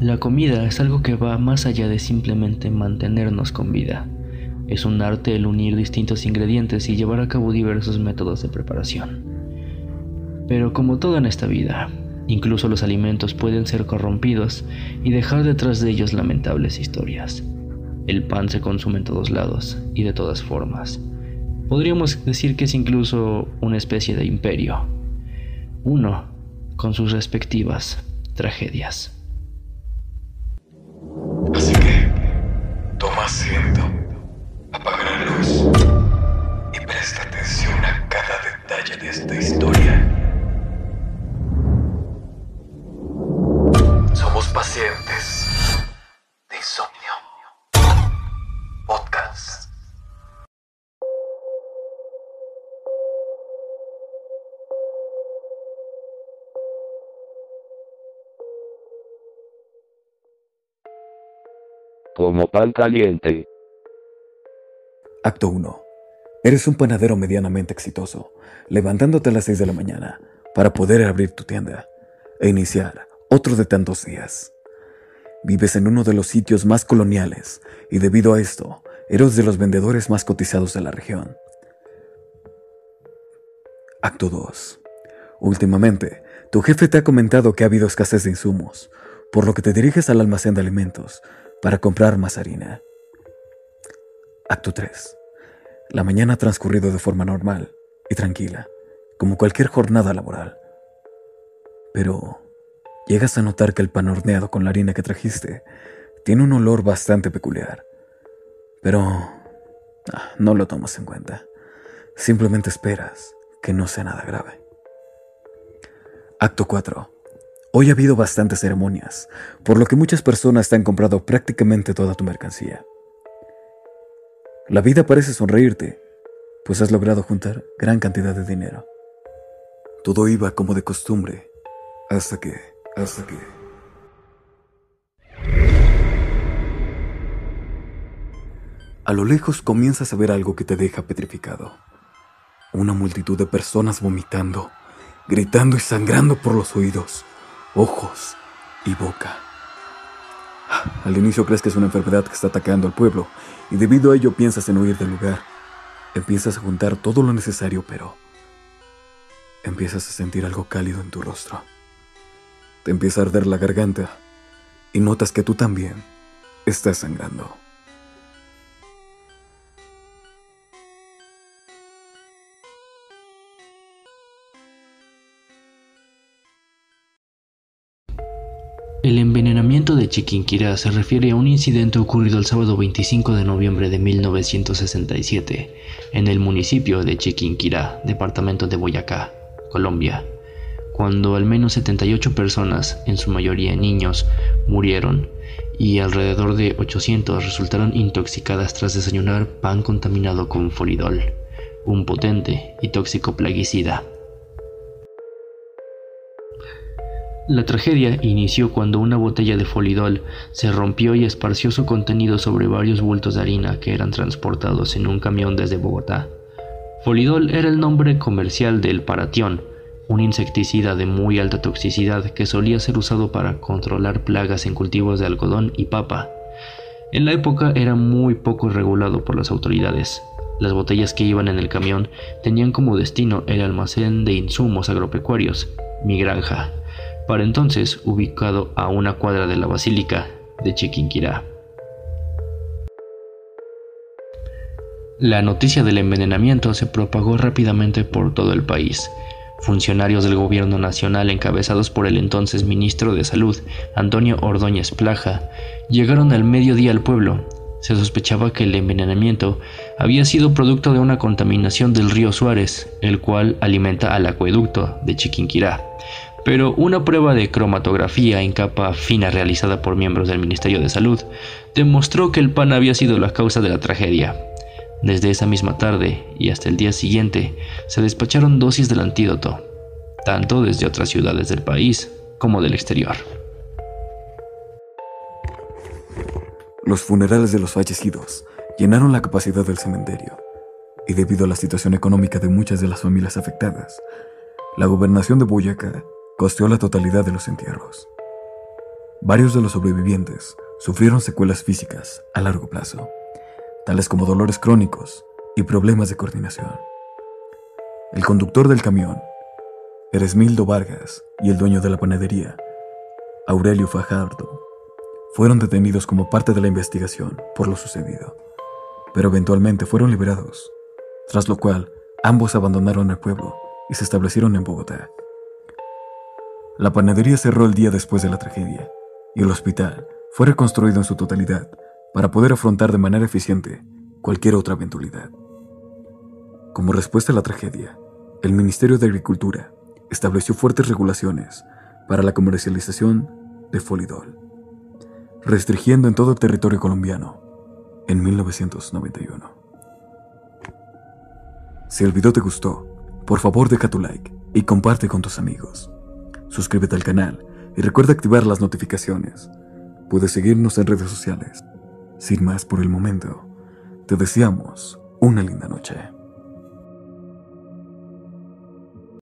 La comida es algo que va más allá de simplemente mantenernos con vida. Es un arte el unir distintos ingredientes y llevar a cabo diversos métodos de preparación. Pero como todo en esta vida, incluso los alimentos pueden ser corrompidos y dejar detrás de ellos lamentables historias. El pan se consume en todos lados y de todas formas. Podríamos decir que es incluso una especie de imperio. Uno con sus respectivas tragedias. Toma asiento, apaga la luz y presta atención a cada detalle de esta historia. Somos pacientes de insomnio. Como pan caliente. Acto 1. Eres un panadero medianamente exitoso, levantándote a las 6 de la mañana para poder abrir tu tienda e iniciar otro de tantos días. Vives en uno de los sitios más coloniales y debido a esto, eres de los vendedores más cotizados de la región. Acto 2. Últimamente, tu jefe te ha comentado que ha habido escasez de insumos, por lo que te diriges al almacén de alimentos para comprar más harina. Acto 3. La mañana ha transcurrido de forma normal y tranquila, como cualquier jornada laboral. Pero llegas a notar que el pan horneado con la harina que trajiste tiene un olor bastante peculiar. Pero ah, no lo tomas en cuenta. Simplemente esperas que no sea nada grave. Acto 4. Hoy ha habido bastantes ceremonias, por lo que muchas personas te han comprado prácticamente toda tu mercancía. La vida parece sonreírte, pues has logrado juntar gran cantidad de dinero. Todo iba como de costumbre, hasta que, hasta que... A lo lejos comienzas a ver algo que te deja petrificado. Una multitud de personas vomitando, gritando y sangrando por los oídos ojos y boca. Al inicio crees que es una enfermedad que está atacando al pueblo y debido a ello piensas en huir del lugar. Empiezas a juntar todo lo necesario, pero empiezas a sentir algo cálido en tu rostro. Te empieza a arder la garganta y notas que tú también estás sangrando. El envenenamiento de Chiquinquirá se refiere a un incidente ocurrido el sábado 25 de noviembre de 1967 en el municipio de Chiquinquirá, departamento de Boyacá, Colombia, cuando al menos 78 personas, en su mayoría niños, murieron y alrededor de 800 resultaron intoxicadas tras desayunar pan contaminado con folidol, un potente y tóxico plaguicida. La tragedia inició cuando una botella de folidol se rompió y esparció su contenido sobre varios bultos de harina que eran transportados en un camión desde Bogotá. Folidol era el nombre comercial del paratión, un insecticida de muy alta toxicidad que solía ser usado para controlar plagas en cultivos de algodón y papa. En la época era muy poco regulado por las autoridades. Las botellas que iban en el camión tenían como destino el almacén de insumos agropecuarios, mi granja, para entonces ubicado a una cuadra de la Basílica de Chiquinquirá. La noticia del envenenamiento se propagó rápidamente por todo el país. Funcionarios del gobierno nacional encabezados por el entonces ministro de Salud, Antonio Ordóñez Plaja, llegaron al mediodía al pueblo. Se sospechaba que el envenenamiento había sido producto de una contaminación del río Suárez, el cual alimenta al acueducto de Chiquinquirá pero una prueba de cromatografía en capa fina realizada por miembros del Ministerio de Salud demostró que el pan había sido la causa de la tragedia. Desde esa misma tarde y hasta el día siguiente se despacharon dosis del antídoto, tanto desde otras ciudades del país como del exterior. Los funerales de los fallecidos llenaron la capacidad del cementerio, y debido a la situación económica de muchas de las familias afectadas, la gobernación de Boyacá costeó la totalidad de los entierros. Varios de los sobrevivientes sufrieron secuelas físicas a largo plazo, tales como dolores crónicos y problemas de coordinación. El conductor del camión, Eresmildo Vargas, y el dueño de la panadería, Aurelio Fajardo, fueron detenidos como parte de la investigación por lo sucedido, pero eventualmente fueron liberados, tras lo cual ambos abandonaron el pueblo y se establecieron en Bogotá. La panadería cerró el día después de la tragedia y el hospital fue reconstruido en su totalidad para poder afrontar de manera eficiente cualquier otra eventualidad. Como respuesta a la tragedia, el Ministerio de Agricultura estableció fuertes regulaciones para la comercialización de Folidol, restringiendo en todo el territorio colombiano en 1991. Si el video te gustó, por favor deja tu like y comparte con tus amigos. Suscríbete al canal y recuerda activar las notificaciones. Puedes seguirnos en redes sociales. Sin más por el momento, te deseamos una linda noche.